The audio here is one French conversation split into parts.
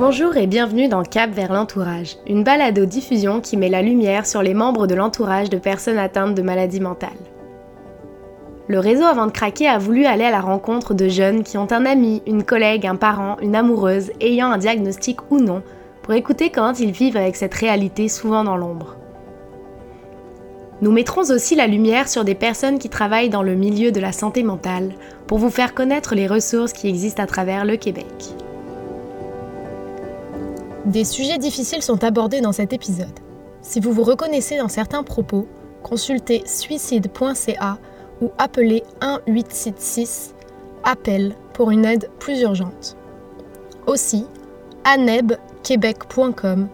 Bonjour et bienvenue dans Cap vers l'entourage, une balado-diffusion qui met la lumière sur les membres de l'entourage de personnes atteintes de maladies mentales. Le réseau Avant de craquer a voulu aller à la rencontre de jeunes qui ont un ami, une collègue, un parent, une amoureuse ayant un diagnostic ou non, pour écouter comment ils vivent avec cette réalité souvent dans l'ombre. Nous mettrons aussi la lumière sur des personnes qui travaillent dans le milieu de la santé mentale pour vous faire connaître les ressources qui existent à travers le Québec. Des sujets difficiles sont abordés dans cet épisode. Si vous vous reconnaissez dans certains propos, consultez suicide.ca ou appelez 1866 appel pour une aide plus urgente. Aussi, anebquebec.com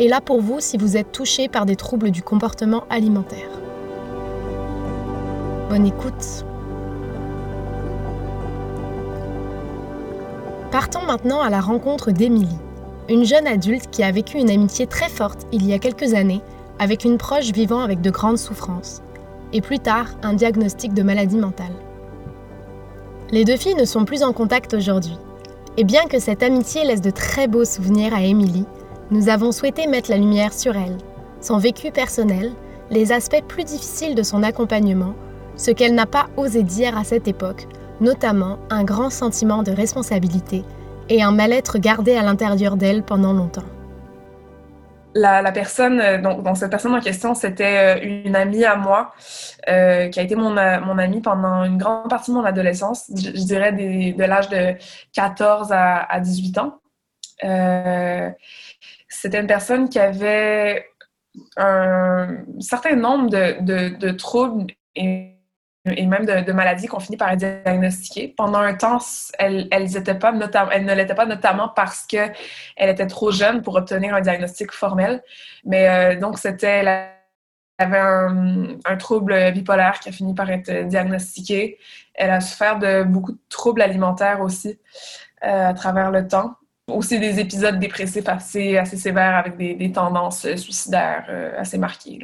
est là pour vous si vous êtes touché par des troubles du comportement alimentaire. Bonne écoute. Partons maintenant à la rencontre d'Émilie une jeune adulte qui a vécu une amitié très forte il y a quelques années avec une proche vivant avec de grandes souffrances, et plus tard un diagnostic de maladie mentale. Les deux filles ne sont plus en contact aujourd'hui, et bien que cette amitié laisse de très beaux souvenirs à Émilie, nous avons souhaité mettre la lumière sur elle, son vécu personnel, les aspects plus difficiles de son accompagnement, ce qu'elle n'a pas osé dire à cette époque, notamment un grand sentiment de responsabilité et un mal-être gardé à l'intérieur d'elle pendant longtemps. La, personne, euh, donc, cette personne en question, c'était euh, une amie à moi euh, qui a été mon, amie pendant une grande partie de mon adolescence, je, dirais de l'âge de 14 à, 18 ans. c'était une personne qui avait un certain nombre de, de troubles et et même de, maladies qu'on finit par diagnostiquer. Pendant un temps, elle, elles ne l'était pas notamment parce qu'elle était trop jeune pour obtenir un diagnostic formel. Mais euh, donc, c'était... Elle avait un, trouble bipolaire qui a fini par être diagnostiqué. Elle a souffert de beaucoup de troubles alimentaires aussi euh, à travers le temps. Aussi des épisodes dépressifs assez, assez sévères avec des, tendances suicidaires euh, assez marquées.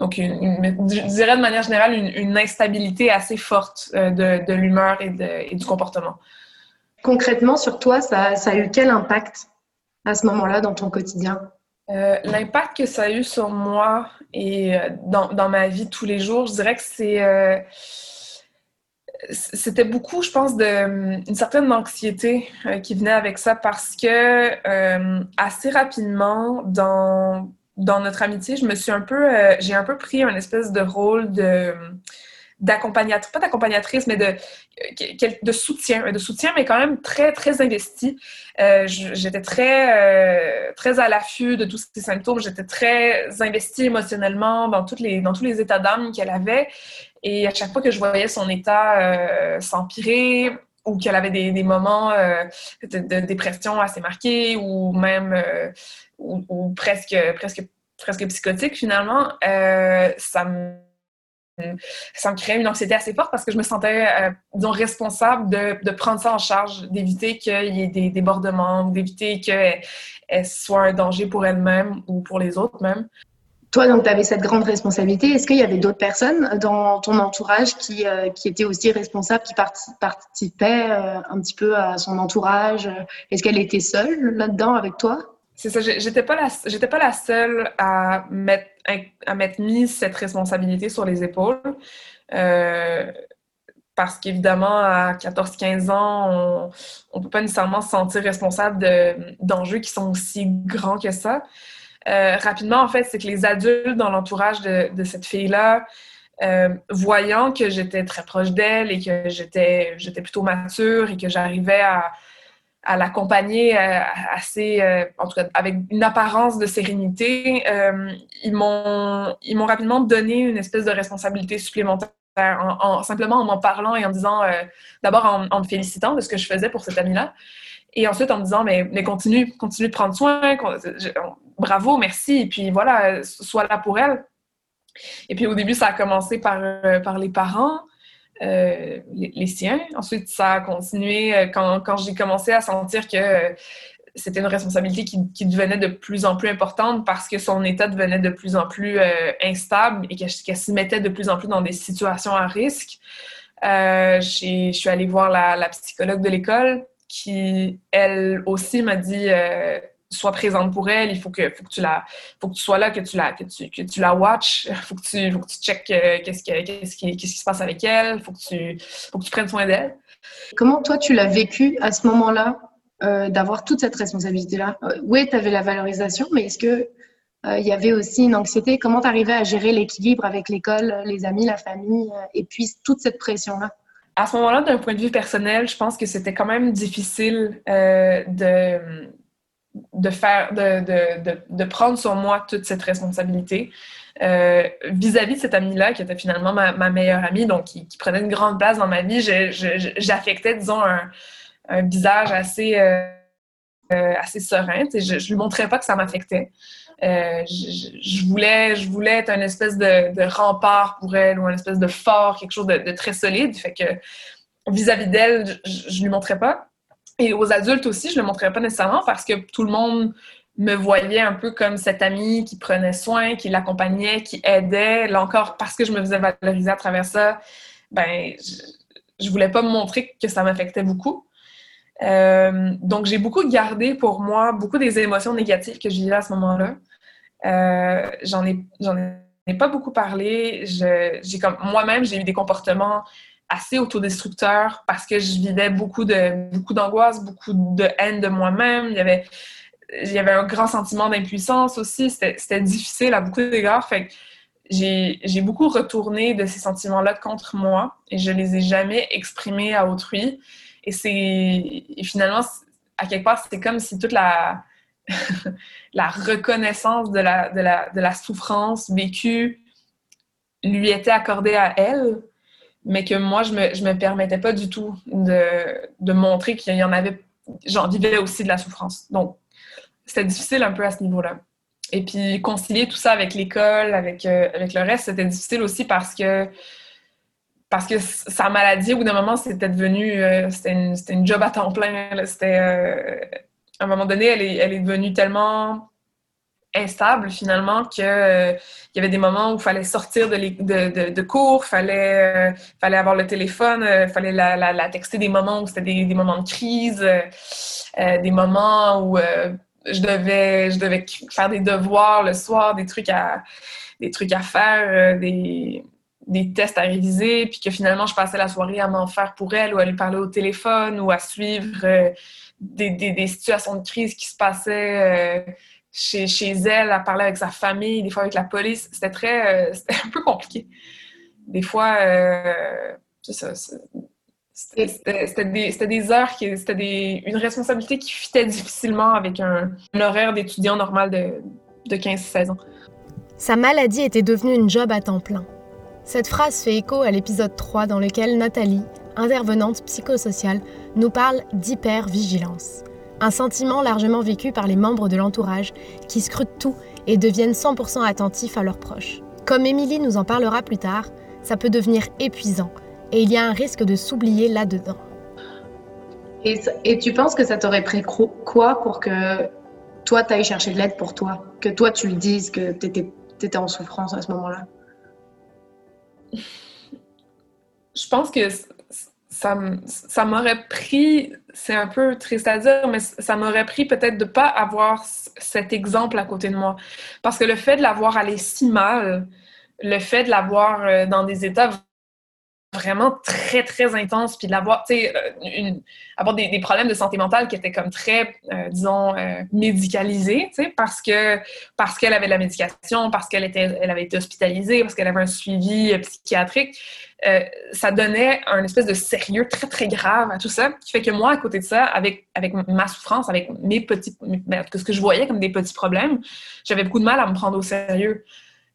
Donc, je dirais de manière générale une, instabilité assez forte euh, de, l'humeur et, du comportement. Concrètement, sur toi, ça, a eu quel impact à ce moment-là dans ton quotidien? Euh, l'impact que ça a eu sur moi et euh, dans, ma vie tous les jours, je dirais que c'est c'était beaucoup, je pense, de une certaine anxiété qui venait avec ça parce que assez rapidement dans dans notre amitié, je me suis un peu, euh, j'ai un peu pris un espèce de rôle de d'accompagnatrice, pas d'accompagnatrice, mais de, de soutien, de soutien, mais quand même très, très investi. Euh, j'étais très, euh, très à l'affût de tous ces symptômes. J'étais très investie émotionnellement dans, toutes les, dans tous les états d'âme qu'elle avait. Et à chaque fois que je voyais son état s'empirer, ou qu'elle avait des, moments de, dépression assez marqués, ou même ou, presque, presque, presque psychotique finalement, euh, ça me ça me créait une anxiété assez forte parce que je me sentais, euh, responsable de, de, prendre ça en charge, d'éviter qu'il y ait des débordements, d'éviter qu'elle soit un danger pour elle-même ou pour les autres même. Toi, donc, tu avais cette grande responsabilité. Est-ce qu'il y avait d'autres personnes dans ton entourage qui, euh, qui étaient aussi responsables, qui participaient un petit peu à son entourage? Est-ce qu'elle était seule là-dedans avec toi? C'est ça, j'étais pas la, j'étais pas la seule à mettre, à mettre mise cette responsabilité sur les épaules. Euh, parce qu'évidemment, à 14-15 ans, on ne peut pas nécessairement se sentir responsable de, d'enjeux qui sont aussi grands que ça. Euh, rapidement, en fait, c'est que les adultes dans l'entourage de, de cette fille-là, euh, voyant que j'étais très proche d'elle et que j'étais, j'étais plutôt mature et que j'arrivais à, à l'accompagner euh, assez, euh, en tout cas, avec une apparence de sérénité, euh, ils m'ont ils m'ont rapidement donné une espèce de responsabilité supplémentaire. En, simplement en m'en parlant et en disant, d'abord en, me félicitant de ce que je faisais pour cette amie-là, et ensuite en me disant, mais, mais continue, continue de prendre soin, bravo, merci, et puis voilà, sois là pour elle. Et puis au début, ça a commencé par, par les parents, euh, les, siens. Ensuite, ça a continué euh, quand, quand j'ai commencé à sentir que euh, c'était une responsabilité qui, qui, devenait de plus en plus importante parce que son état devenait de plus en plus instable et qu'elle se mettait de plus en plus dans des situations à risque. je suis allée voir la, la psychologue de l'école qui, elle aussi, m'a dit sois présente pour elle, il faut que, faut que, tu, la, faut que tu sois là, que tu la, que tu, que tu la watches, il faut que tu, faut que tu checkes qu'est-ce, qui, qu'est-ce, qui, qu'est-ce qui se passe avec elle, il faut, que tu, faut que tu prennes soin d'elle. Comment toi, tu l'as vécu à ce moment-là, d'avoir toute cette responsabilité-là? Oui, tu avais la valorisation, mais est-ce que euh, il y avait aussi une anxiété? Comment tu arrivais à gérer l'équilibre avec l'école, les amis, la famille euh, et puis toute cette pression-là? À ce moment-là, d'un point de vue personnel, je pense que c'était quand même difficile euh, de, de, faire, de, de, de, prendre sur moi toute cette responsabilité. vis-à-vis de cette amie-là, qui était finalement ma, meilleure amie, donc qui, prenait une grande place dans ma vie, j'affectais, disons, un, visage assez, assez serein. Je ne lui montrais pas que ça m'affectait. Euh, je, voulais, je voulais être un espèce de, rempart pour elle ou un espèce de fort, quelque chose de, très solide. Fait que vis-à-vis d'elle, je, ne lui montrais pas. Et aux adultes aussi, je le montrais pas nécessairement parce que tout le monde me voyait un peu comme cette amie qui prenait soin, qui l'accompagnait, qui aidait. Là encore, parce que je me faisais valoriser à travers ça, ben, je, je voulais pas me montrer que ça m'affectait beaucoup. Euh, donc, j'ai beaucoup gardé pour moi beaucoup des émotions négatives que je vivais à ce moment-là. Euh, j'en ai, ai pas beaucoup parlé. moi-même, j'ai eu des comportements assez autodestructeurs parce que je vivais beaucoup de beaucoup d'angoisse, beaucoup de haine de moi-même. Il y avait il y avait un grand sentiment d'impuissance aussi. C'était, difficile à beaucoup d'égards. Fait j'ai, beaucoup retourné de ces sentiments-là contre moi et je les ai jamais exprimés à autrui. Et c'est finalement, à quelque part, c'est comme si toute la la reconnaissance de la, de, la, de la souffrance vécue lui était accordée à elle, mais que moi, je me, je me permettais pas du tout de, de montrer qu'il y en avait, j'en vivais aussi de la souffrance. Donc, c'était difficile un peu à ce niveau-là. Et puis, concilier tout ça avec l'école, avec, euh, avec le reste, c'était difficile aussi parce que parce que sa maladie, au bout d'un moment, c'était devenu, euh, c'était une, job à temps plein. C'était, euh, à un moment donné, elle est, elle est devenue tellement instable finalement que euh, il y avait des moments où il fallait sortir de, de, cours, fallait fallait avoir le téléphone, il fallait la, la, texter des moments où c'était des, des, moments de crise, des moments où je devais je devais faire des devoirs le soir, des trucs à des trucs à faire, des des tests à réviser, puis que finalement, je passais la soirée à m'en faire pour elle ou à lui parler au téléphone ou à suivre euh, des, des, situations de crise qui se passaient euh, chez, elle, à parler avec sa famille, des fois avec la police. C'était très... Euh, c'était un peu compliqué. Des fois, C'était des, des, heures, qui, c'était une responsabilité qui fitait difficilement avec un, un horaire d'étudiant normal de, de 15-16 ans. Sa maladie était devenue une job à temps plein. Cette phrase fait écho à l'épisode 3 dans lequel Nathalie, intervenante psychosociale, nous parle d'hypervigilance. Un sentiment largement vécu par les membres de l'entourage qui scrutent tout et deviennent 100% attentifs à leurs proches. Comme Émilie nous en parlera plus tard, ça peut devenir épuisant et il y a un risque de s'oublier là-dedans. Et, tu penses que ça t'aurait pris quoi pour que toi, tu ailles chercher de l'aide pour toi? Que toi, tu le dises que tu étais, étais en souffrance à ce moment-là? Je pense que ça, ça m'aurait pris, c'est un peu triste à dire, mais ça m'aurait pris peut-être de ne pas avoir cet exemple à côté de moi. Parce que le fait de l'avoir allé si mal, le fait de l'avoir euh, dans des états vraiment très, très intense, puis de l'avoir, tu sais, euh, avoir des, problèmes de santé mentale qui étaient comme très, euh, disons, euh, médicalisés, tu sais, parce que parce qu'elle avait de la médication, parce qu'elle elle avait été hospitalisée, parce qu'elle avait un suivi psychiatrique, ça donnait un espèce de sérieux très, très grave à tout ça, qui fait que moi, à côté de ça, avec, avec ma souffrance, avec mes petits, ben, ce que je voyais comme des petits problèmes, j'avais beaucoup de mal à me prendre au sérieux.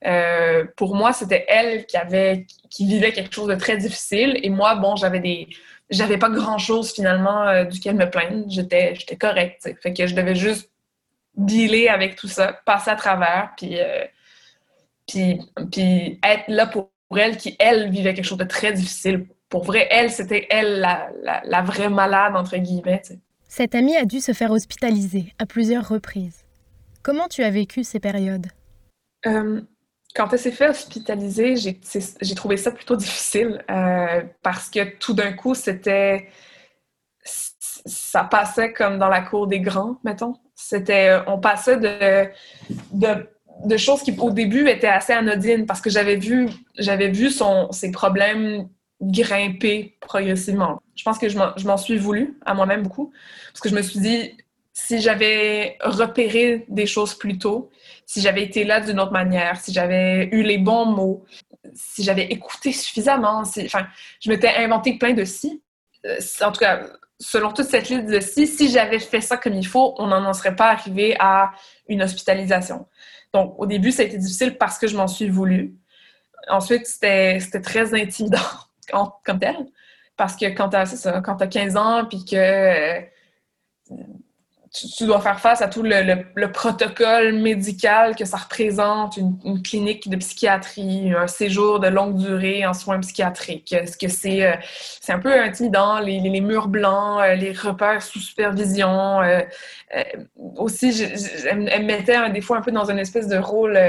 Euh, pour moi, c'était elle qui avait, qui vivait quelque chose de très difficile. Et moi, bon, j'avais des, j'avais pas grand chose finalement euh, duquel me plaindre. J'étais, j'étais correcte. Fait que je devais juste dealer avec tout ça, passer à travers, puis, euh, puis, puis être là pour, elle qui, elle, vivait quelque chose de très difficile. Pour vrai, elle, c'était elle la, la, vraie malade, entre guillemets. Cette amie a dû se faire hospitaliser à plusieurs reprises. Comment tu as vécu ces périodes? Quand elle s'est fait hospitaliser, j'ai trouvé ça plutôt difficile euh, parce que tout d'un coup, c'était ça passait comme dans la cour des grands, mettons. C'était, on passait de, choses qui, au début, étaient assez anodines parce que j'avais vu, vu son, ses problèmes grimper progressivement. Je pense que je m'en suis voulu à moi-même beaucoup parce que je me suis dit, si j'avais repéré des choses plus tôt, si j'avais été là d'une autre manière, si j'avais eu les bons mots, si j'avais écouté suffisamment, enfin, je m'étais inventé plein de si. Euh, en tout cas, selon toute cette liste de si, si j'avais fait ça comme il faut, on n'en serait pas arrivé à une hospitalisation. Donc, au début, ça a été difficile parce que je m'en suis voulu. Ensuite, c'était très intimidant comme tel. Parce que quand tu as, 15 ans, puis que tu, dois faire face à tout le, protocole médical que ça représente, une, clinique de psychiatrie, un séjour de longue durée en soins psychiatriques. Est-ce que c'est euh, un peu intimidant, les, les, murs blancs, euh, les repères sous supervision. Euh, aussi, elle, me mettait des fois un peu dans une espèce de rôle,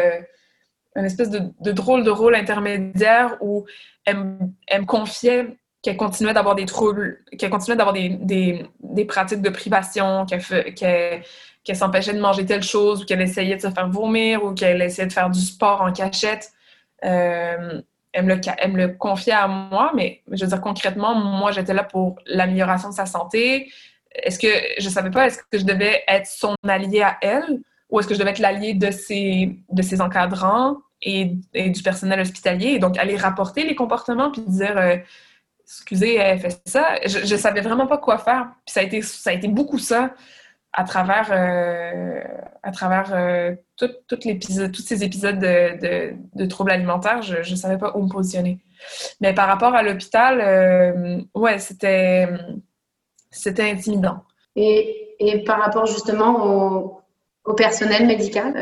une espèce de, de, drôle de rôle intermédiaire où elle, elle me confiait qu'elle continuait d'avoir des troubles, qu'elle continuait d'avoir des, des, des, pratiques de privation, qu'elle s'empêchait de manger telle chose, ou qu'elle essayait de se faire vomir, ou qu'elle essayait de faire du sport en cachette. Euh, elle, me le, le confiait à moi, mais je veux dire concrètement, moi, j'étais là pour l'amélioration de sa santé. Est-ce que je savais pas, est-ce que je devais être son allié à elle, ou est-ce que je devais être l'allié de ses, de ses encadrants et, du personnel hospitalier, et donc aller rapporter les comportements, puis dire... Euh, excusez, elle fait ça. Je, ne savais vraiment pas quoi faire. Puis ça a été, beaucoup ça à travers, euh, euh, tous ces épisodes de, troubles alimentaires. Je ne savais pas où me positionner. Mais par rapport à l'hôpital, euh, ouais, c'était, intimidant. Et, par rapport justement au personnel médical.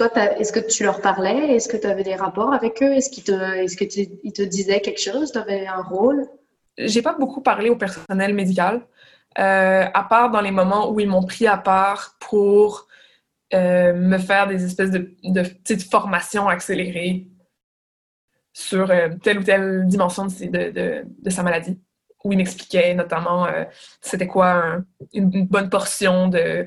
Euh, toi, est-ce que tu leur parlais? Est-ce que tu avais des rapports avec eux? Est-ce qu'ils te, est que tu, te disaient quelque chose? Tu avais un rôle? J'ai pas beaucoup parlé au personnel médical, euh, à part dans les moments où ils m'ont pris à part pour euh, me faire des espèces de, petites formations accélérées sur telle ou telle dimension de, sa maladie où il m'expliquait notamment euh, c'était quoi une, bonne portion de,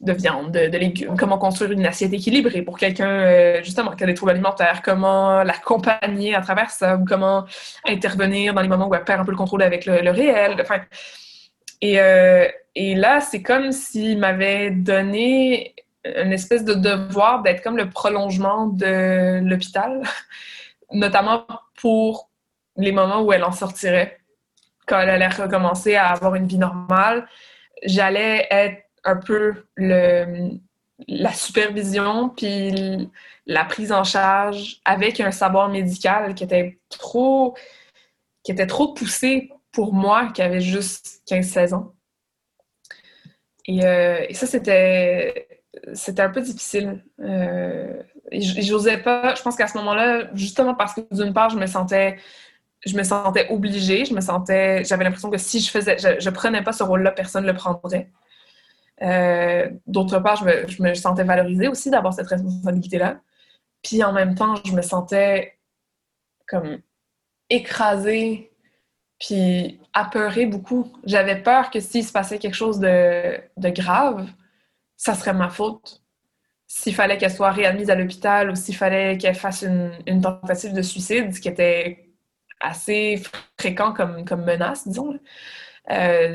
de viande, de, légumes, comment construire une assiette équilibrée pour quelqu'un euh, justement qui a des troubles alimentaires, comment l'accompagner à travers ça, comment intervenir dans les moments où elle perd un peu le contrôle avec le, réel. Enfin, et, euh, et là, c'est comme s'il m'avait donné une espèce de devoir d'être comme le prolongement de l'hôpital, notamment pour les moments où elle en sortirait quand elle allait recommencer à avoir une vie normale, j'allais être un peu la supervision puis la prise en charge avec un savoir médical qui était trop qui était trop poussé pour moi qui avait juste 15-16 ans. Et, euh, et ça, c'était c'était un peu difficile. Euh, J'osais pas, je pense qu'à ce moment-là, justement parce que d'une part, je me sentais je me sentais obligée, je me sentais, j'avais l'impression que si je faisais, je, je prenais pas ce rôle-là, personne ne le prendrait. Euh, d'autre part, je me, sentais valorisée aussi d'avoir cette responsabilité-là. Puis en même temps, je me sentais comme écrasée, puis apeurée beaucoup. J'avais peur que s'il se passait quelque chose de, grave, ça serait ma faute. S'il fallait qu'elle soit réadmise à l'hôpital ou s'il fallait qu'elle fasse une, tentative de suicide, ce qui était assez fréquent comme, comme menace, disons, euh,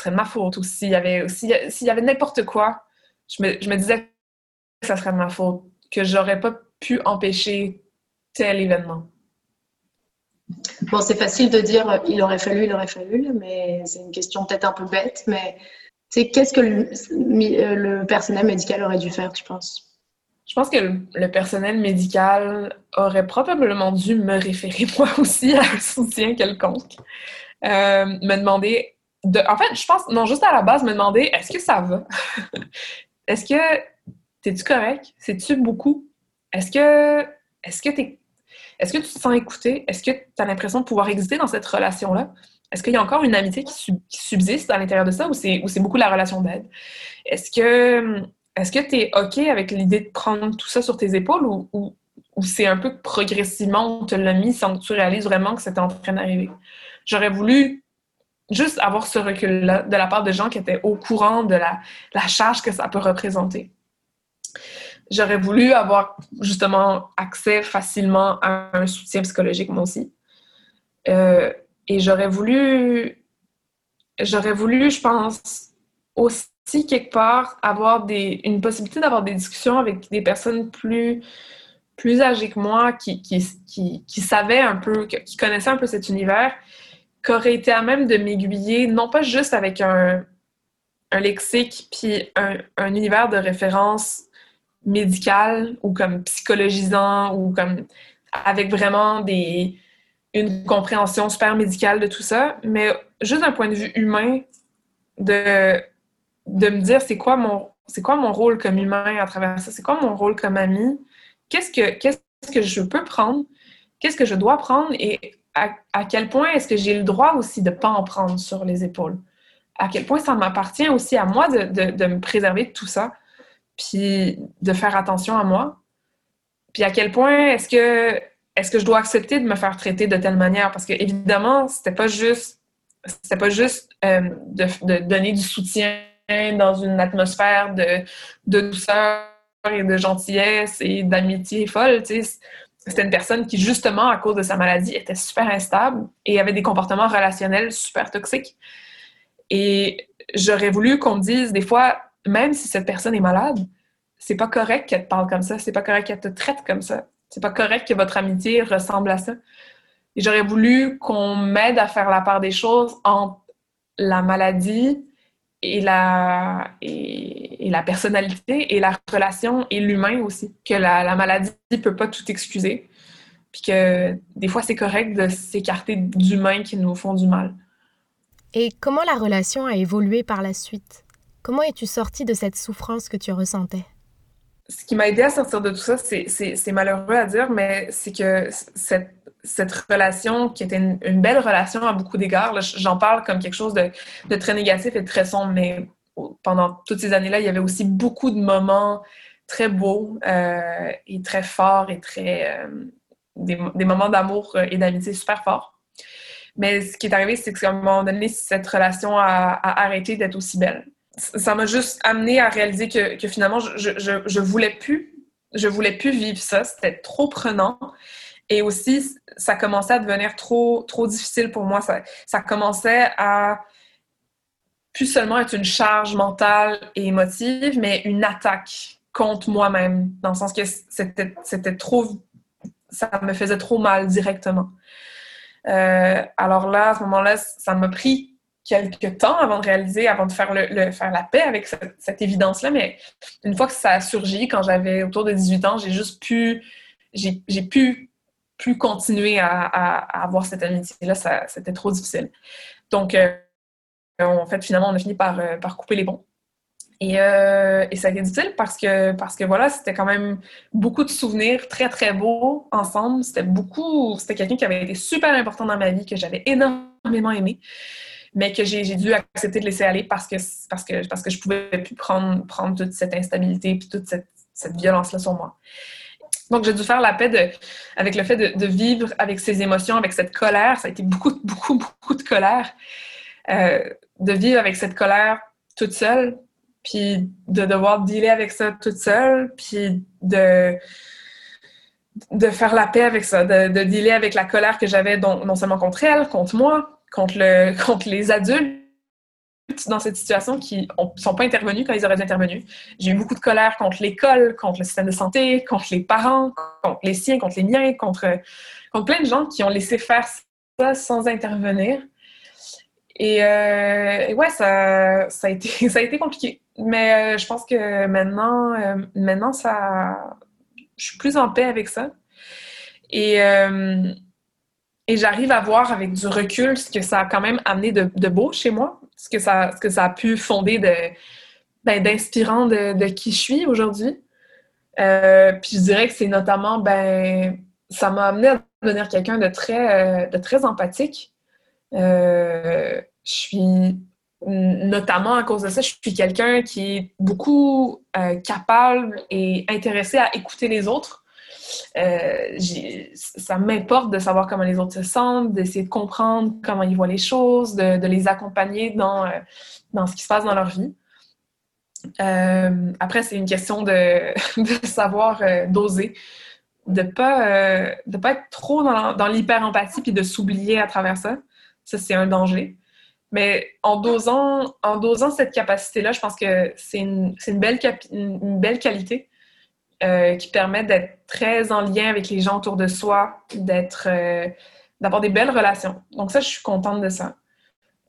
serait ma faute. Ou s'il y avait, s'il y avait n'importe quoi, je me, je me, disais que ça serait de ma faute, que j'aurais pas pu empêcher tel événement. Bon, c'est facile de dire il aurait fallu, il aurait fallu, mais c'est une question peut-être un peu bête, mais qu'est-ce que le, le personnel médical aurait dû faire, tu penses? Je pense que le, personnel médical aurait probablement dû me référer moi aussi à un soutien quelconque. Euh, me demander. En fait, je pense, non, juste à la base, me demander est-ce que ça va? Est-ce que t'es-tu correct? C'est-tu beaucoup? Est-ce que est-ce que t'es est-ce que tu te sens écouté? Est-ce que tu as l'impression de pouvoir exister dans cette relation-là? Est-ce qu'il y a encore une amitié qui, subsiste à l'intérieur de ça ou c'est beaucoup la relation d'aide? Est-ce que que tu OK avec l'idée de prendre tout ça sur tes épaules ou, ou, c'est un peu progressivement on te l'a mis sans que tu réalises vraiment que c'était en train d'arriver? J'aurais voulu juste avoir ce recul-là de la part de gens qui étaient au courant de la, charge que ça peut représenter. J'aurais voulu avoir justement accès facilement à un soutien psychologique, moi aussi. Euh, et j'aurais voulu, j'aurais voulu, je pense, aussi quelque part avoir une possibilité d'avoir des discussions avec des personnes plus, âgées que moi, qui, qui, qui, qui savaient un peu, qui connaissaient un peu cet univers, qui auraient été à même de m'aiguiller, non pas juste avec un, un lexique puis un, un, univers de référence médical ou comme psychologisant ou comme avec vraiment des, une compréhension super médicale de tout ça, mais juste d'un point de vue humain, de, de me dire c'est quoi mon c'est quoi mon rôle comme humain à travers ça, c'est quoi mon rôle comme ami, qu'est-ce que qu'est-ce que je peux prendre, qu'est-ce que je dois prendre? Et à, quel point est-ce que j'ai le droit aussi de pas en prendre sur les épaules, à quel point ça m'appartient aussi à moi de, me préserver de tout ça, puis de faire attention à moi, puis à quel point est-ce que est-ce que je dois accepter de me faire traiter de telle manière? Parce que évidemment, c'était pas juste, c'était pas juste euh, de, donner du soutien dans une atmosphère de douceur et de gentillesse et d'amitié folle. C'était une personne qui, justement, à cause de sa maladie, était super instable et avait des comportements relationnels super toxiques. Et j'aurais voulu qu'on me dise, des fois, même si cette personne est malade, c'est pas correct qu'elle te parle comme ça, c'est pas correct qu'elle te traite comme ça. C'est pas correct que votre amitié ressemble à ça. Et j'aurais voulu qu'on m'aide à faire la part des choses entre la maladie et la, et, la personnalité et la relation et l'humain aussi. Que la, la maladie ne peut pas tout excuser. Puis que des fois, c'est correct de s'écarter d'humains qui nous font du mal. Et comment la relation a évolué par la suite? Comment es-tu sortie de cette souffrance que tu ressentais? Ce qui m'a aidé à sortir de tout ça, c'est malheureux à dire, mais c'est que cette, relation, qui était une, belle relation à beaucoup d'égards, j'en parle comme quelque chose de, très négatif et de très sombre, mais pendant toutes ces années-là, il y avait aussi beaucoup de moments très beaux euh, et très forts et très. Euh, des, moments d'amour et d'amitié super forts. Mais ce qui est arrivé, c'est qu'à un moment donné, cette relation a arrêté d'être aussi belle ça m'a juste amené à réaliser que, finalement, je, je, je, voulais plus, je voulais plus vivre ça. C'était trop prenant. Et aussi, ça commençait à devenir trop, trop difficile pour moi. Ça, ça commençait à plus seulement être une charge mentale et émotive, mais une attaque contre moi-même, dans le sens que c'était, c'était trop, ça me faisait trop mal directement. Euh, alors là, à ce moment-là, ça m'a pris quelques temps avant de réaliser, avant de faire, le, faire la paix avec cette, évidence-là. Mais une fois que ça a surgi, quand j'avais autour de 18 ans, j'ai juste pu, j'ai, pu, continuer à, avoir cette amitié-là. c'était trop difficile. Donc, euh, en fait, finalement, on a fini par, euh, par couper les ponts. Et, euh, et, ça a été difficile parce que, parce que voilà, c'était quand même beaucoup de souvenirs très, très beaux ensemble. C'était beaucoup, c'était quelqu'un qui avait été super important dans ma vie, que j'avais énormément aimé mais que j'ai dû accepter de laisser aller parce que, parce que, parce que je pouvais plus prendre, prendre toute cette instabilité et toute cette, violence-là sur moi. Donc, j'ai dû faire la paix de, avec le fait de, de, vivre avec ces émotions, avec cette colère. Ça a été beaucoup, beaucoup, beaucoup de colère. Euh, de vivre avec cette colère toute seule, puis de devoir dealer avec ça toute seule, puis de, de faire la paix avec ça, de, de dealer avec la colère que j'avais non seulement contre elle, contre moi, contre, le, contre les adultes dans cette situation qui ne sont pas intervenus quand ils auraient dû intervenir. J'ai eu beaucoup de colère contre l'école, contre le système de santé, contre les parents, contre les siens, contre les miens, contre, contre plein de gens qui ont laissé faire ça sans intervenir. Et, euh, ouais, ça, ça, a été, ça a été compliqué. Mais euh, je pense que maintenant, euh, maintenant ça, je suis plus en paix avec ça. Et et j'arrive à voir avec du recul ce que ça a quand même amené de, beau chez moi, ce que, ça, a pu fonder de, ben, d'inspirant de, qui je suis aujourd'hui. Euh, puis je dirais que c'est notamment, ben, ça m'a amené à devenir quelqu'un de très, euh, de très empathique. Euh, je suis, notamment à cause de ça, je suis quelqu'un qui est beaucoup capable et intéressé à écouter les autres Euh, ça m'importe de savoir comment les autres se sentent, d'essayer de comprendre comment ils voient les choses, de, les accompagner dans, euh, dans ce qui se passe dans leur vie. Euh, après, c'est une question de, savoir doser, de ne pas, de pas être trop dans, dans l'hyper-empathie puis de s'oublier à travers ça. Ça, c'est un danger. Mais en dosant, en dosant cette capacité-là, je pense que c'est une, une belle qualité euh, qui permet d'être très en lien avec les gens autour de soi, d'être, euh, d'avoir des belles relations. Donc ça, je suis contente de ça.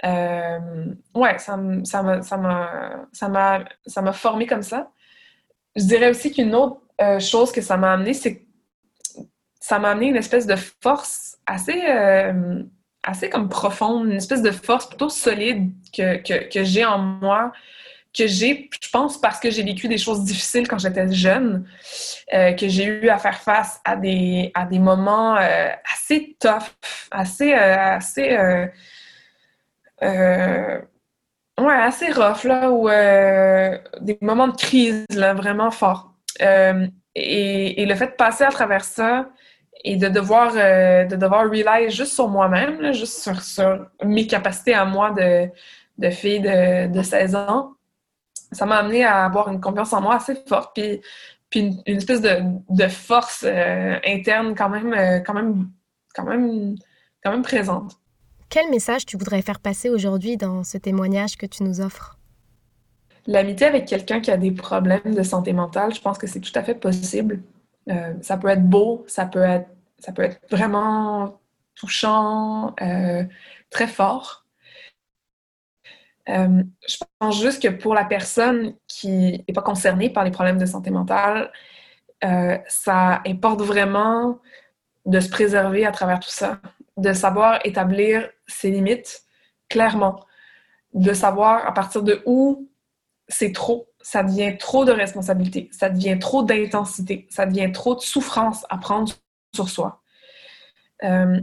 Euh, ouais, ça m'a, ça ça m'a, ça formé comme ça. Je dirais aussi qu'une autre chose que ça m'a amené, c'est que ça m'a amené une espèce de force assez assez comme profonde, une espèce de force plutôt solide que, que, que j'ai en moi, que j'ai, je pense, parce que j'ai vécu des choses difficiles quand j'étais jeune, euh, que j'ai eu à faire face à des, à des moments euh, assez tough, assez, euh, assez, ouais, assez rough, là, ou des moments de crise, là, vraiment forts. Et, le fait de passer à travers ça, et de devoir, de devoir juste sur moi-même, juste sur, sur, mes capacités à moi de, de fille de, de 16 ans, ça m'a amené à avoir une confiance en moi assez forte, puis, puis une, espèce de, de force euh, interne quand même, euh, quand, même, quand, même, quand même présente. Quel message tu voudrais faire passer aujourd'hui dans ce témoignage que tu nous offres? L'amitié avec quelqu'un qui a des problèmes de santé mentale, je pense que c'est tout à fait possible. Euh, ça peut être beau, ça peut être, ça peut être vraiment touchant, très fort. Euh, je pense juste que pour la personne qui n'est pas concernée par les problèmes de santé mentale, ça importe vraiment de se préserver à travers tout ça, de savoir établir ses limites clairement, de savoir à partir de où c'est trop, ça devient trop de responsabilité, ça devient trop d'intensité, ça devient trop de souffrance à prendre sur soi. Euh,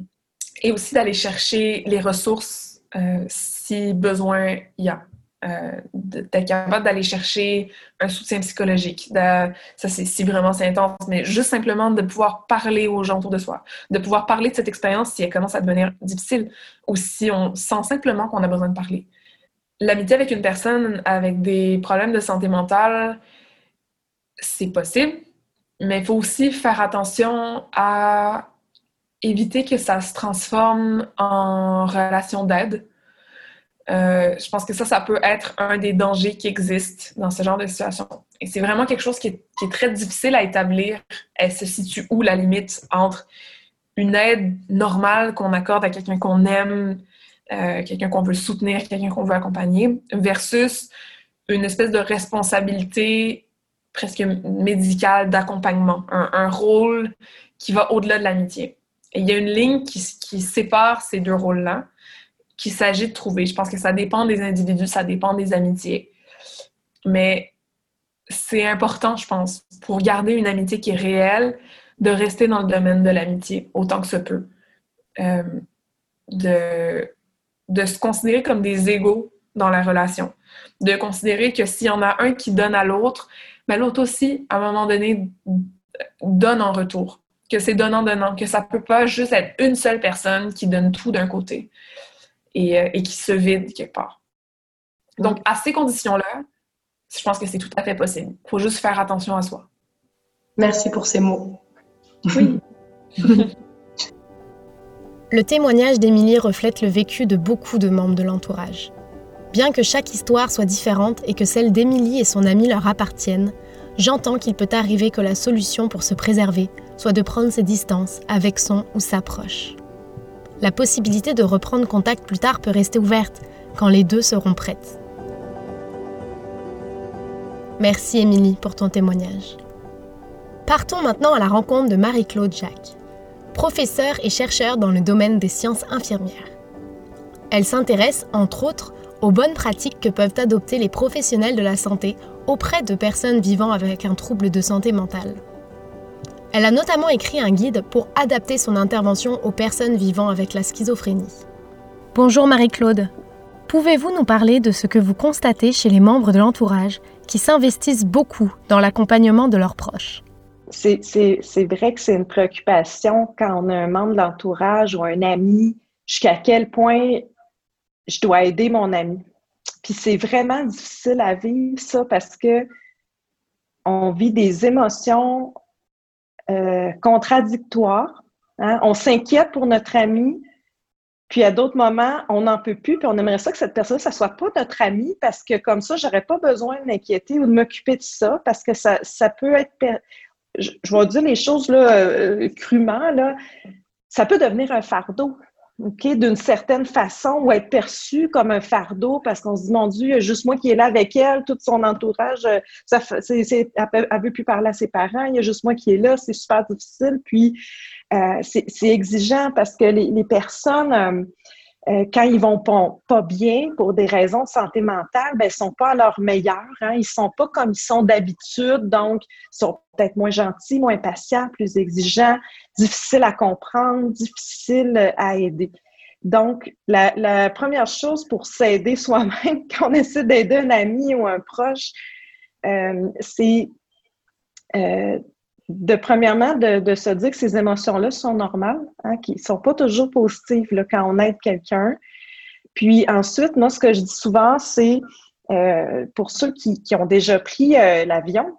et aussi d'aller chercher les ressources euh, si besoin il y a. Euh, d'être capable d'aller chercher un soutien psychologique. ça, c'est si vraiment c'est intense, mais juste simplement de pouvoir parler aux gens autour de soi, de pouvoir parler de cette expérience si elle commence à devenir difficile ou si on sent simplement qu'on a besoin de parler l'amitié avec une personne avec des problèmes de santé mentale, c'est possible, mais il faut aussi faire attention à éviter que ça se transforme en relation d'aide. Euh, je pense que ça, ça peut être un des dangers qui existent dans ce genre de situation. Et c'est vraiment quelque chose qui est, très difficile à établir. Elle se situe où la limite entre une aide normale qu'on accorde à quelqu'un qu'on aime, euh, quelqu'un qu'on veut soutenir, quelqu'un qu'on veut accompagner, versus une espèce de responsabilité presque médicale d'accompagnement, un, rôle qui va au-delà de l'amitié. Il y a une ligne qui, sépare ces deux rôles-là, qu'il s'agit de trouver. Je pense que ça dépend des individus, ça dépend des amitiés. Mais c'est important, je pense, pour garder une amitié qui est réelle, de rester dans le domaine de l'amitié autant que ce peut. Euh, de de se considérer comme des égaux dans la relation. De considérer que s'il y en a un qui donne à l'autre, ben, l'autre aussi, à un moment donné, donne en retour. Que c'est donnant-donnant, que ça peut pas juste être une seule personne qui donne tout d'un côté et, euh, et, qui se vide quelque part. Donc, à ces conditions-là, je pense que c'est tout à fait possible. Il faut juste faire attention à soi. Merci pour ces mots. Oui. Le témoignage d'Émilie reflète le vécu de beaucoup de membres de l'entourage. Bien que chaque histoire soit différente et que celle d'Émilie et son ami leur appartiennent, j'entends qu'il peut arriver que la solution pour se préserver soit de prendre ses distances avec son ou sa proche. La possibilité de reprendre contact plus tard peut rester ouverte quand les deux seront prêtes. Merci Émilie pour ton témoignage. Partons maintenant à la rencontre de Marie-Claude Jacques professeure et chercheur dans le domaine des sciences infirmières. Elle s'intéresse, entre autres, aux bonnes pratiques que peuvent adopter les professionnels de la santé auprès de personnes vivant avec un trouble de santé mentale. Elle a notamment écrit un guide pour adapter son intervention aux personnes vivant avec la schizophrénie. Bonjour Marie-Claude. Pouvez-vous nous parler de ce que vous constatez chez les membres de l'entourage qui s'investissent beaucoup dans l'accompagnement de leurs proches? C'est vrai que c'est une préoccupation quand on a un membre de l'entourage ou un ami, jusqu'à quel point je dois aider mon ami. Puis c'est vraiment difficile à vivre ça parce que on vit des émotions euh, contradictoires. Hein. On s'inquiète pour notre ami, puis à d'autres moments, on n'en peut plus, puis on aimerait ça que cette personne, ça soit pas notre ami, parce que comme ça, j'aurais pas besoin de m'inquiéter ou de m'occuper de ça, parce que ça, ça peut être je, vais dire les choses là, euh, crûment, là, ça peut devenir un fardeau. OK, d'une certaine façon, ou être perçu comme un fardeau parce qu'on se dit, mon Dieu, il y a juste moi qui est là avec elle, tout son entourage, euh, ça, c'est, elle ne veut plus parler à ses parents, il y a juste moi qui est là, c'est super difficile. Puis, euh, c'est, exigeant parce que les, les personnes, euh, quand ils vont pas, bien pour des raisons de santé mentale, ben, ils sont pas à leur meilleur. Hein? Ils sont pas comme ils sont d'habitude, donc ils sont peut-être moins gentils, moins patients, plus exigeants, difficiles à comprendre, difficiles à aider. Donc, la, première chose pour s'aider soi-même quand on essaie d'aider un ami ou un proche, euh, c'est euh, de premièrement, de, se dire que ces émotions-là sont normales, hein, qui ne sont pas toujours positives là, quand on aide quelqu'un. Puis ensuite, moi, ce que je dis souvent, c'est euh, pour ceux qui, ont déjà pris euh, l'avion,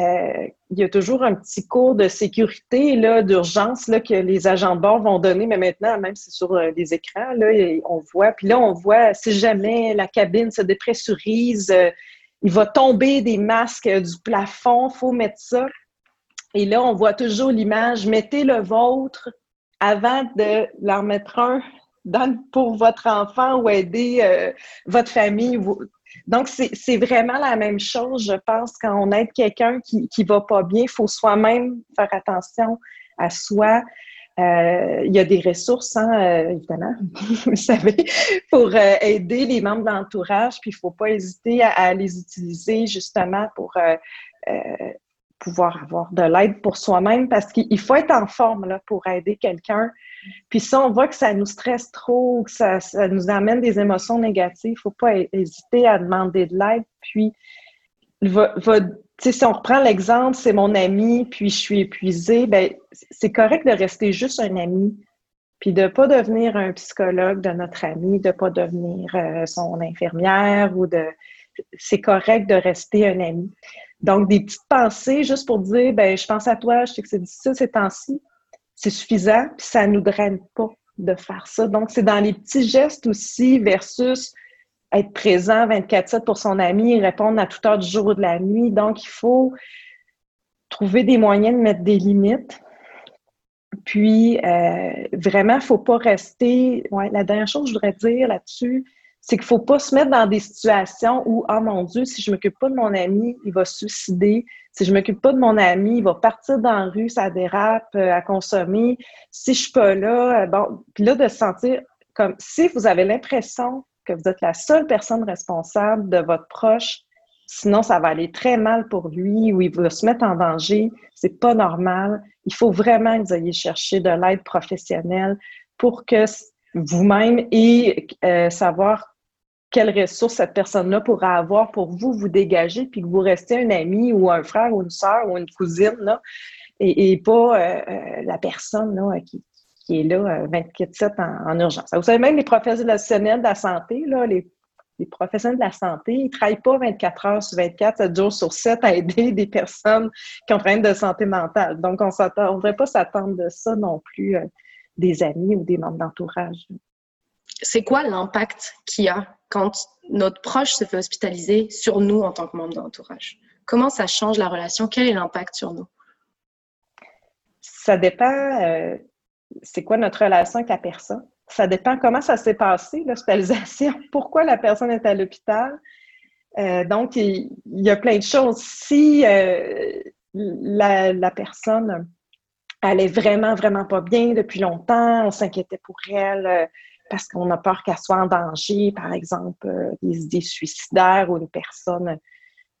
euh, il y a toujours un petit cours de sécurité, d'urgence que les agents de bord vont donner, mais maintenant, même c'est sur les écrans, là, on voit. Puis là, on voit si jamais la cabine se dépressurise, il va tomber des masques du plafond, faut mettre ça. Et là, on voit toujours l'image, mettez le vôtre avant de leur mettre un pour votre enfant ou aider euh, votre famille. Donc, c'est vraiment la même chose, je pense, quand on aide quelqu'un qui ne va pas bien, il faut soi-même faire attention à soi. Euh, il y a des ressources, hein, euh, évidemment, vous savez, pour aider les membres de l'entourage, puis il ne faut pas hésiter à, les utiliser justement pour pouvoir avoir de l'aide pour soi-même parce qu'il faut être en forme là, pour aider quelqu'un. Puis si on voit que ça nous stresse trop, que ça, nous amène des émotions négatives, il ne faut pas hésiter à demander de l'aide. Puis, si on reprend l'exemple, c'est mon ami, puis je suis épuisée, ben, c'est correct de rester juste un ami, puis de ne pas devenir un psychologue de notre ami, de ne pas devenir euh, son infirmière ou de... C'est correct de rester un ami. Donc, des petites pensées juste pour dire, ben, je pense à toi, je sais que c'est difficile ces temps-ci, c'est suffisant, puis ça nous draine pas de faire ça. Donc, c'est dans les petits gestes aussi versus être présent 24-7 pour son ami répondre à toute heure du jour ou de la nuit. Donc, il faut trouver des moyens de mettre des limites. Puis, euh, vraiment, il ne faut pas rester. Ouais, la dernière chose que je voudrais dire là-dessus, c'est qu'il ne faut pas se mettre dans des situations où, oh mon Dieu, si je ne m'occupe pas de mon ami, il va se suicider. Si je ne m'occupe pas de mon ami, il va partir dans la rue, ça dérape, euh, à consommer. Si je ne suis pas là, euh, bon, puis là, de se sentir comme si vous avez l'impression que vous êtes la seule personne responsable de votre proche, sinon ça va aller très mal pour lui ou il va se mettre en danger. C'est pas normal. Il faut vraiment que vous ayez chercher de l'aide professionnelle pour que vous-même et euh, savoir quelles ressources cette personne-là pourra avoir pour vous, vous dégager, puis que vous restez un ami ou un frère ou une soeur ou une cousine, là, et, pas euh, euh, la personne là, qui, est là 24-7 euh, en, urgence. Vous savez, même les professionnels de la santé, là, les, professionnels de la santé, ils ne travaillent pas 24 heures sur 24, 7 jours sur 7 à aider des personnes qui ont problème de santé mentale. Donc, on ne devrait pas s'attendre de ça non plus des amis ou des membres d'entourage c'est quoi l'impact qu'il y a quand notre proche se fait hospitaliser sur nous en tant que membre d'entourage Comment ça change la relation? Quel est l'impact sur nous? Ça dépend, euh, c'est quoi notre relation avec la personne? Ça dépend comment ça s'est passé, l'hospitalisation, pourquoi la personne est à l'hôpital? Euh, donc, il, y a plein de choses. Si euh, la, la, personne allait vraiment, vraiment pas bien depuis longtemps, on s'inquiétait pour elle, parce qu'on a peur qu'elle soit en danger, par exemple, euh, des idées suicidaires ou une personne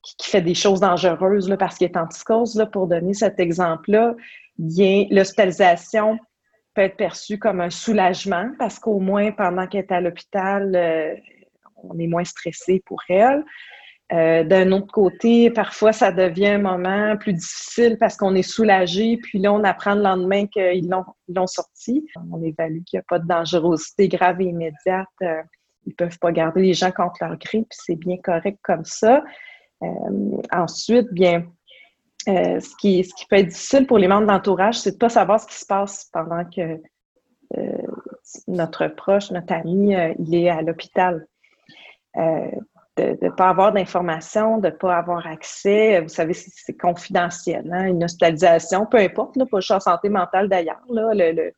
qui, fait des choses dangereuses là, parce qu'elle est en psychose. Là, pour donner cet exemple-là, l'hospitalisation peut être perçue comme un soulagement parce qu'au moins, pendant qu'elle est à l'hôpital, euh, on est moins stressé pour elle. Euh, d'un autre côté, parfois, ça devient un moment plus difficile parce qu'on est soulagé, puis là, on apprend le lendemain qu'ils l'ont sorti. On évalue qu'il n'y a pas de dangerosité grave et immédiate. Euh, ils ne peuvent pas garder les gens contre leur grippe, c'est bien correct comme ça. Euh, ensuite, bien, qui, ce qui peut être difficile pour les membres d'entourage, c'est de ne pas savoir ce qui se passe pendant que notre proche, notre ami, il est à l'hôpital de ne pas avoir d'informations, de ne pas avoir accès. Vous savez, c'est confidentiel. Hein? Une hospitalisation, peu importe, là, pas juste en santé mentale d'ailleurs. Le,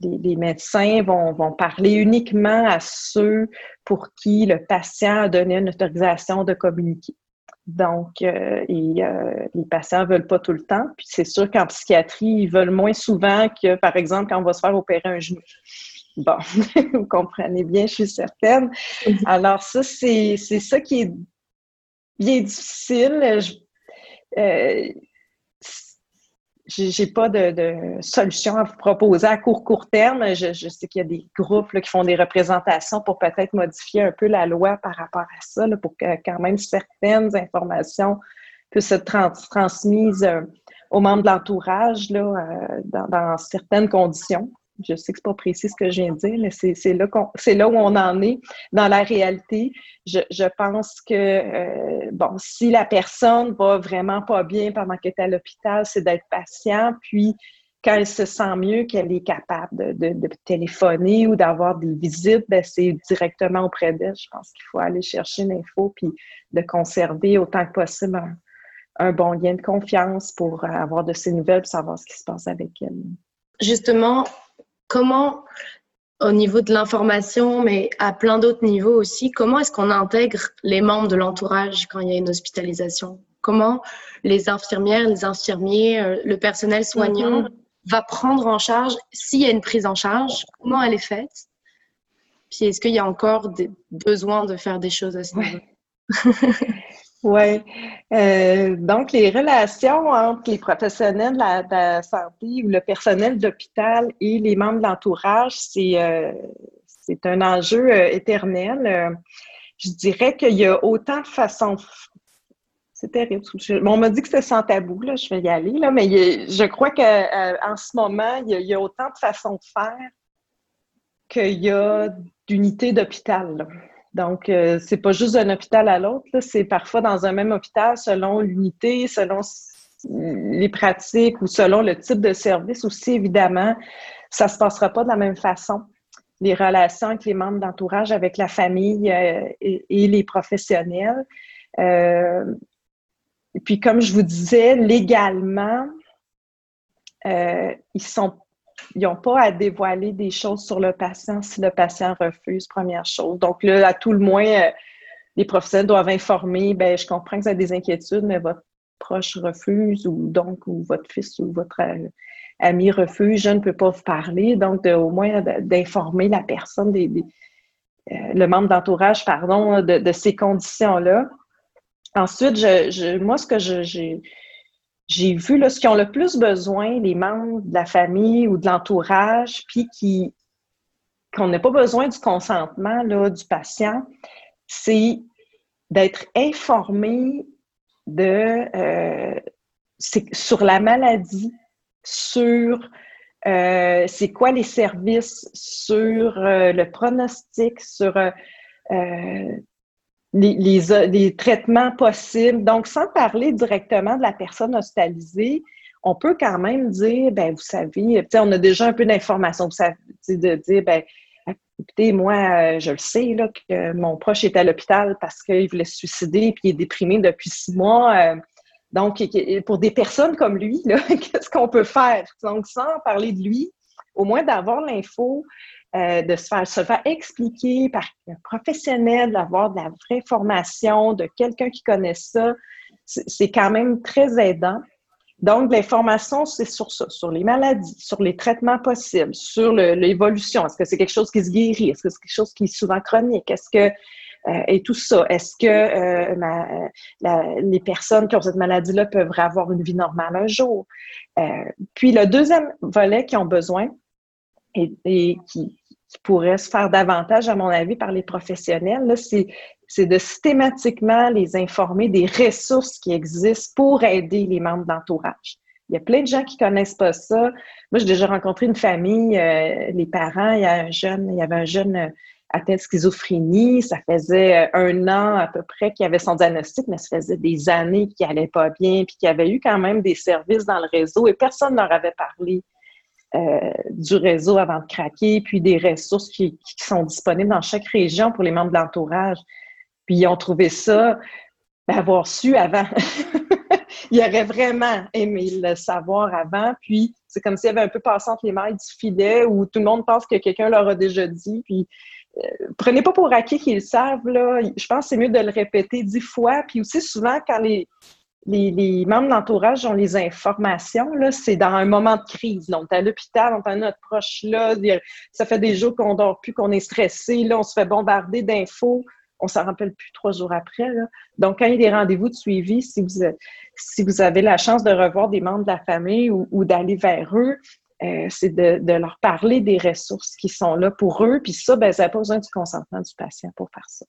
les, médecins vont, parler uniquement à ceux pour qui le patient a donné une autorisation de communiquer. Donc, euh, euh, les patients ne veulent pas tout le temps. Puis c'est sûr qu'en psychiatrie, ils veulent moins souvent que, par exemple, quand on va se faire opérer un genou. Bon, vous comprenez bien, je suis certaine. Mhm. Alors ça, c'est ça qui est bien difficile. Je, euh, j'ai pas de, solution à vous proposer à court court terme. Je, sais qu'il y a des groupes qui font des représentations pour peut-être modifier un peu la loi par rapport à ça, pour que quand même certaines informations puissent être transmises euh, aux membres de l'entourage euh, dans, certaines conditions je sais que c'est pas précis ce que je viens de dire, mais c'est là, où on en est dans la réalité. Je, pense que, euh, bon, si la personne va vraiment pas bien pendant qu'elle est à l'hôpital, c'est d'être patient, puis quand elle se sent mieux, qu'elle est capable de, téléphoner ou d'avoir des visites, ben c'est directement auprès d'elle. Je pense qu'il faut aller chercher l'info, puis de conserver autant que possible un, un bon lien de confiance pour avoir de ses nouvelles, pour savoir ce qui se passe avec elle. Justement, comment, au niveau de l'information, mais à plein d'autres niveaux aussi, comment est-ce qu'on intègre les membres de l'entourage quand il y a une hospitalisation? Comment les infirmières, les infirmiers, euh, le personnel soignant mm-hmm. va prendre en charge, s'il y a une prise en charge, comment elle est faite? Puis est-ce qu'il y a encore des besoins de faire des choses à ce niveau Oui. Euh, donc, les relations entre les professionnels de la, santé ou le personnel d'hôpital et les membres de l'entourage, c'est euh, un enjeu euh, éternel. je dirais qu'il y a autant de façons. C'est terrible. on m'a dit que c'était sans tabou, là, je vais y aller, là, mais je crois qu'en ce moment, il y, a, autant de façons de faire qu'il y a d'unités d'hôpital. Donc, euh, c'est pas juste d'un hôpital à l'autre, c'est parfois dans un même hôpital selon l'unité, selon les pratiques ou selon le type de service aussi, évidemment. Ça se passera pas de la même façon. Les relations avec les membres d'entourage, avec la famille euh, et, les professionnels. Euh, et puis, comme je vous disais, légalement, ils sont ils n'ont pas à dévoiler des choses sur le patient si le patient refuse, première chose. Donc là, à tout le moins, euh, les professionnels doivent informer, ben je comprends que vous avez des inquiétudes, mais votre proche refuse ou donc ou votre fils ou votre euh, ami refuse, je ne peux pas vous parler. Donc, au moins d'informer la personne, euh, le membre d'entourage, pardon, de, ces conditions-là. Ensuite, je, moi, ce que j'ai j'ai vu là, ce qu'ils ont le plus besoin, les membres de la famille ou de l'entourage, puis qui qu'on n'a pas besoin du consentement là, du patient, c'est d'être informé de euh, sur la maladie, sur euh, c'est quoi les services, sur euh, le pronostic, sur les, traitements possibles. Donc, sans parler directement de la personne hospitalisée, on peut quand même dire, ben vous savez, on a déjà un peu d'informations, de dire, ben écoutez, moi, euh, je le sais, que mon proche est à l'hôpital parce qu'il voulait se suicider puis il est déprimé depuis six mois. Euh, donc, pour des personnes comme lui, qu'est-ce qu'on peut faire? Donc, sans parler de lui, au moins d'avoir l'info, euh, de se faire, expliquer par un professionnel, d'avoir de la vraie formation, de quelqu'un qui connaît ça, c'est quand même très aidant. Donc, l'information, c'est sur ça, sur les maladies, sur les traitements possibles, sur l'évolution. Est-ce que c'est quelque chose qui se guérit? Est-ce que c'est quelque chose qui est souvent chronique? Est-ce que euh, et tout ça? Est-ce que euh, les personnes qui ont cette maladie-là peuvent avoir une vie normale un jour? puis le deuxième volet qui ont besoin, et, qui, pourrait se faire davantage, à mon avis, par les professionnels, c'est de systématiquement les informer des ressources qui existent pour aider les membres d'entourage. Il y a plein de gens qui connaissent pas ça. Moi, j'ai déjà rencontré une famille, euh, les parents, il y a un jeune, il y avait un jeune euh, atteint de schizophrénie. Ça faisait euh, un an à peu près qu'il avait son diagnostic, mais ça faisait des années qu'il allait pas bien, puis qu'il y avait eu quand même des services dans le réseau et personne ne leur avait parlé du réseau avant de craquer, puis des ressources qui, sont disponibles dans chaque région pour les membres de l'entourage. Puis ils ont trouvé ça, ben, avoir su avant. il aurait vraiment aimé le savoir avant. Puis c'est comme s'il y avait un peu passé entre les mailles du filet où tout le monde pense que quelqu'un leur a déjà dit. Puis euh, prenez pas pour acquis qu'ils le savent. Là. Je pense que c'est mieux de le répéter dix fois. Puis aussi, souvent, quand les, les, membres de l'entourage ont les informations, c'est dans un moment de crise. Donc, à l'hôpital, on a notre proche là, ça fait des jours qu'on dort plus, qu'on est stressé, là, on se fait bombarder d'infos on s'en rappelle plus trois jours après. Donc, quand il y a des rendez-vous de suivi, si vous, si vous avez la chance de revoir des membres de la famille ou, d'aller vers eux, euh, c'est de, leur parler des ressources qui sont là pour eux. Puis ça, ben, ça n'a pas besoin du consentement du patient pour faire ça.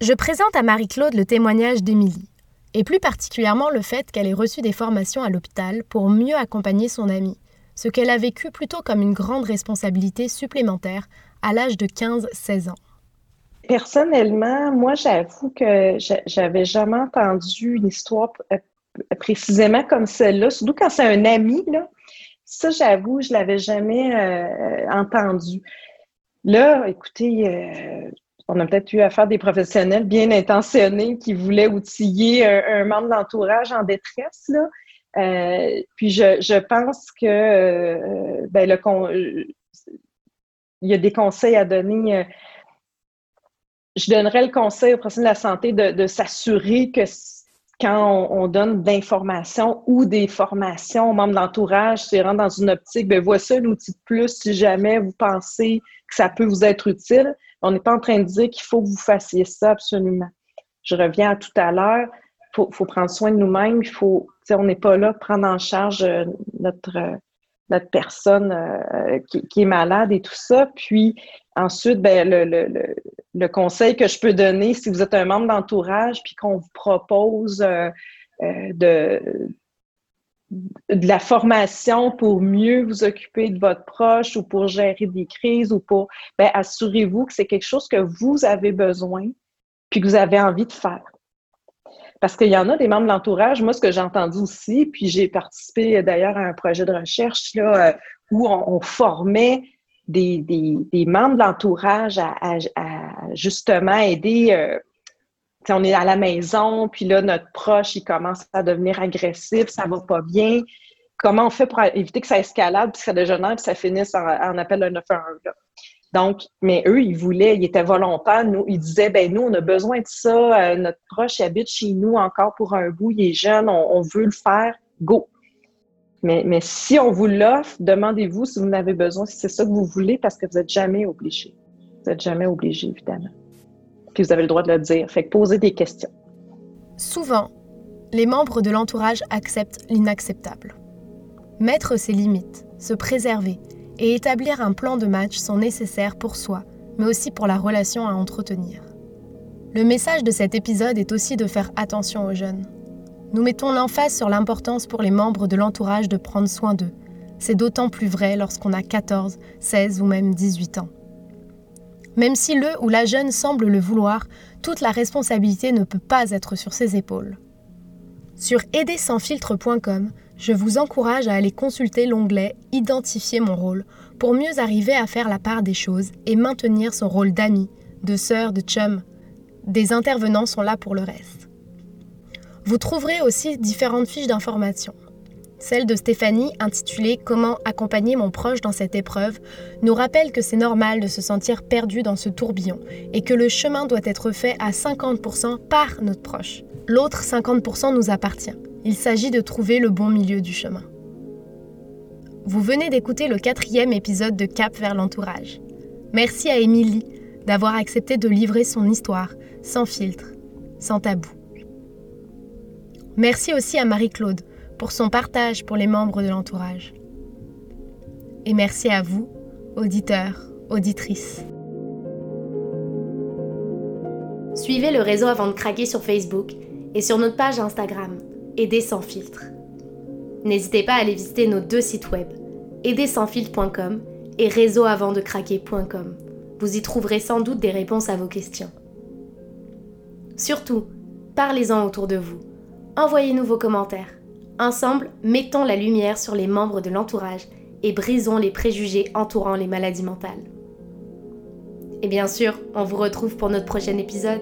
Je présente à Marie-Claude le témoignage d'Émilie, et plus particulièrement le fait qu'elle ait reçu des formations à l'hôpital pour mieux accompagner son amie, ce qu'elle a vécu plutôt comme une grande responsabilité supplémentaire à l'âge de 15-16 ans. Personnellement, moi, j'avoue que j'avais jamais entendu une histoire euh, précisément comme celle-là, surtout quand c'est un ami. Ça, j'avoue, je l'avais jamais euh, entendu. Là, écoutez, euh, on a peut-être eu affaire à des professionnels bien intentionnés qui voulaient outiller un, membre d'entourage en détresse, là. puis je, pense que ben, le, il y a des conseils à donner je donnerais le conseil au professionnels de la santé de, s'assurer que quand on, donne d'informations ou des formations aux membres de l'entourage, c'est rentre dans une optique, ben voici un outil de plus si jamais vous pensez que ça peut vous être utile. On n'est pas en train de dire qu'il faut que vous fassiez ça absolument. Je reviens à tout à l'heure. Il faut, prendre soin de nous-mêmes. Il faut, on n'est pas là pour prendre en charge euh, notre, euh, notre personne euh, qui, est malade et tout ça. Puis ensuite, ben, le, conseil que je peux donner, si vous êtes un membre d'entourage, puis qu'on vous propose de, de la formation pour mieux vous occuper de votre proche ou pour gérer des crises ou pour, ben, assurez-vous que c'est quelque chose que vous avez besoin puis que vous avez envie de faire. Parce qu'il y en a des membres de l'entourage, moi, ce que j'ai entendu aussi, puis j'ai participé d'ailleurs à un projet de recherche euh, où on, formait des, membres de l'entourage à, justement aider. Euh, on est à la maison, puis là, notre proche, il commence à devenir agressif, ça va pas bien. Comment on fait pour éviter que ça escalade, puis ça dégénère, puis ça finisse en, en appel à 911? Là? Donc, mais eux, ils voulaient, ils étaient volontaires. Nous, ils disaient, ben nous, on a besoin de ça. Euh, notre proche habite chez nous encore pour un bout. Il est jeune, on, veut le faire. Go. Mais, mais si on vous l'offre, demandez-vous si vous en avez besoin, si c'est ça que vous voulez, parce que vous n'êtes jamais obligé. Vous n'êtes jamais obligé, évidemment. Vous avez le droit de le dire. Fait que des questions. Souvent, les membres de l'entourage acceptent l'inacceptable. Mettre ses limites, se préserver, et établir un plan de match sont nécessaires pour soi, mais aussi pour la relation à entretenir. Le message de cet épisode est aussi de faire attention aux jeunes. Nous mettons l'emphase sur l'importance pour les membres de l'entourage de prendre soin d'eux. C'est d'autant plus vrai lorsqu'on a 14, 16 ou même 18 ans. Même si le ou la jeune semble le vouloir, toute la responsabilité ne peut pas être sur ses épaules. Sur aidersansfiltre.com, je vous encourage à aller consulter l'onglet Identifier mon rôle pour mieux arriver à faire la part des choses et maintenir son rôle d'ami, de sœur, de chum. Des intervenants sont là pour le reste. Vous trouverez aussi différentes fiches d'information. Celle de Stéphanie, intitulée Comment accompagner mon proche dans cette épreuve, nous rappelle que c'est normal de se sentir perdu dans ce tourbillon et que le chemin doit être fait à 50% par notre proche. L'autre 50% nous appartient. Il s'agit de trouver le bon milieu du chemin. Vous venez d'écouter le quatrième épisode de Cap vers l'entourage. Merci à Émilie d'avoir accepté de livrer son histoire sans filtre, sans tabou. Merci aussi à Marie-Claude pour son partage pour les membres de l'entourage. Et merci à vous, auditeurs, auditrices. Suivez le réseau avant de craquer sur Facebook et sur notre page Instagram, Aider sans filtre. N'hésitez pas à aller visiter nos deux sites web, aidersansfiltre.com et réseauavantdecraquer.com. Vous y trouverez sans doute des réponses à vos questions. Surtout, parlez-en autour de vous. Envoyez-nous vos commentaires. Ensemble, mettons la lumière sur les membres de l'entourage et brisons les préjugés entourant les maladies mentales. Et bien sûr, on vous retrouve pour notre prochain épisode.